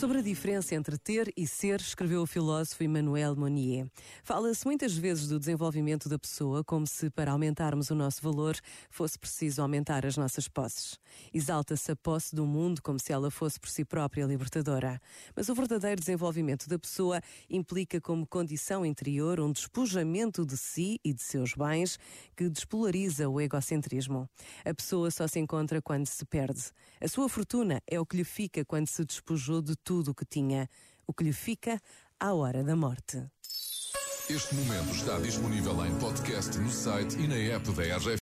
Sobre a diferença entre ter e ser, escreveu o filósofo Emmanuel Monnier. Fala-se muitas vezes do desenvolvimento da pessoa como se, para aumentarmos o nosso valor, fosse preciso aumentar as nossas posses. Exalta-se a posse do mundo como se ela fosse por si própria libertadora. Mas o verdadeiro desenvolvimento da pessoa implica como condição interior um despojamento de si e de seus bens que despolariza o egocentrismo. A pessoa só se encontra quando se perde. A sua fortuna é o que lhe fica quando se despojou de tudo o que tinha, o que lhe fica à hora da morte. Este momento está disponível em podcast no site e na app da RGF.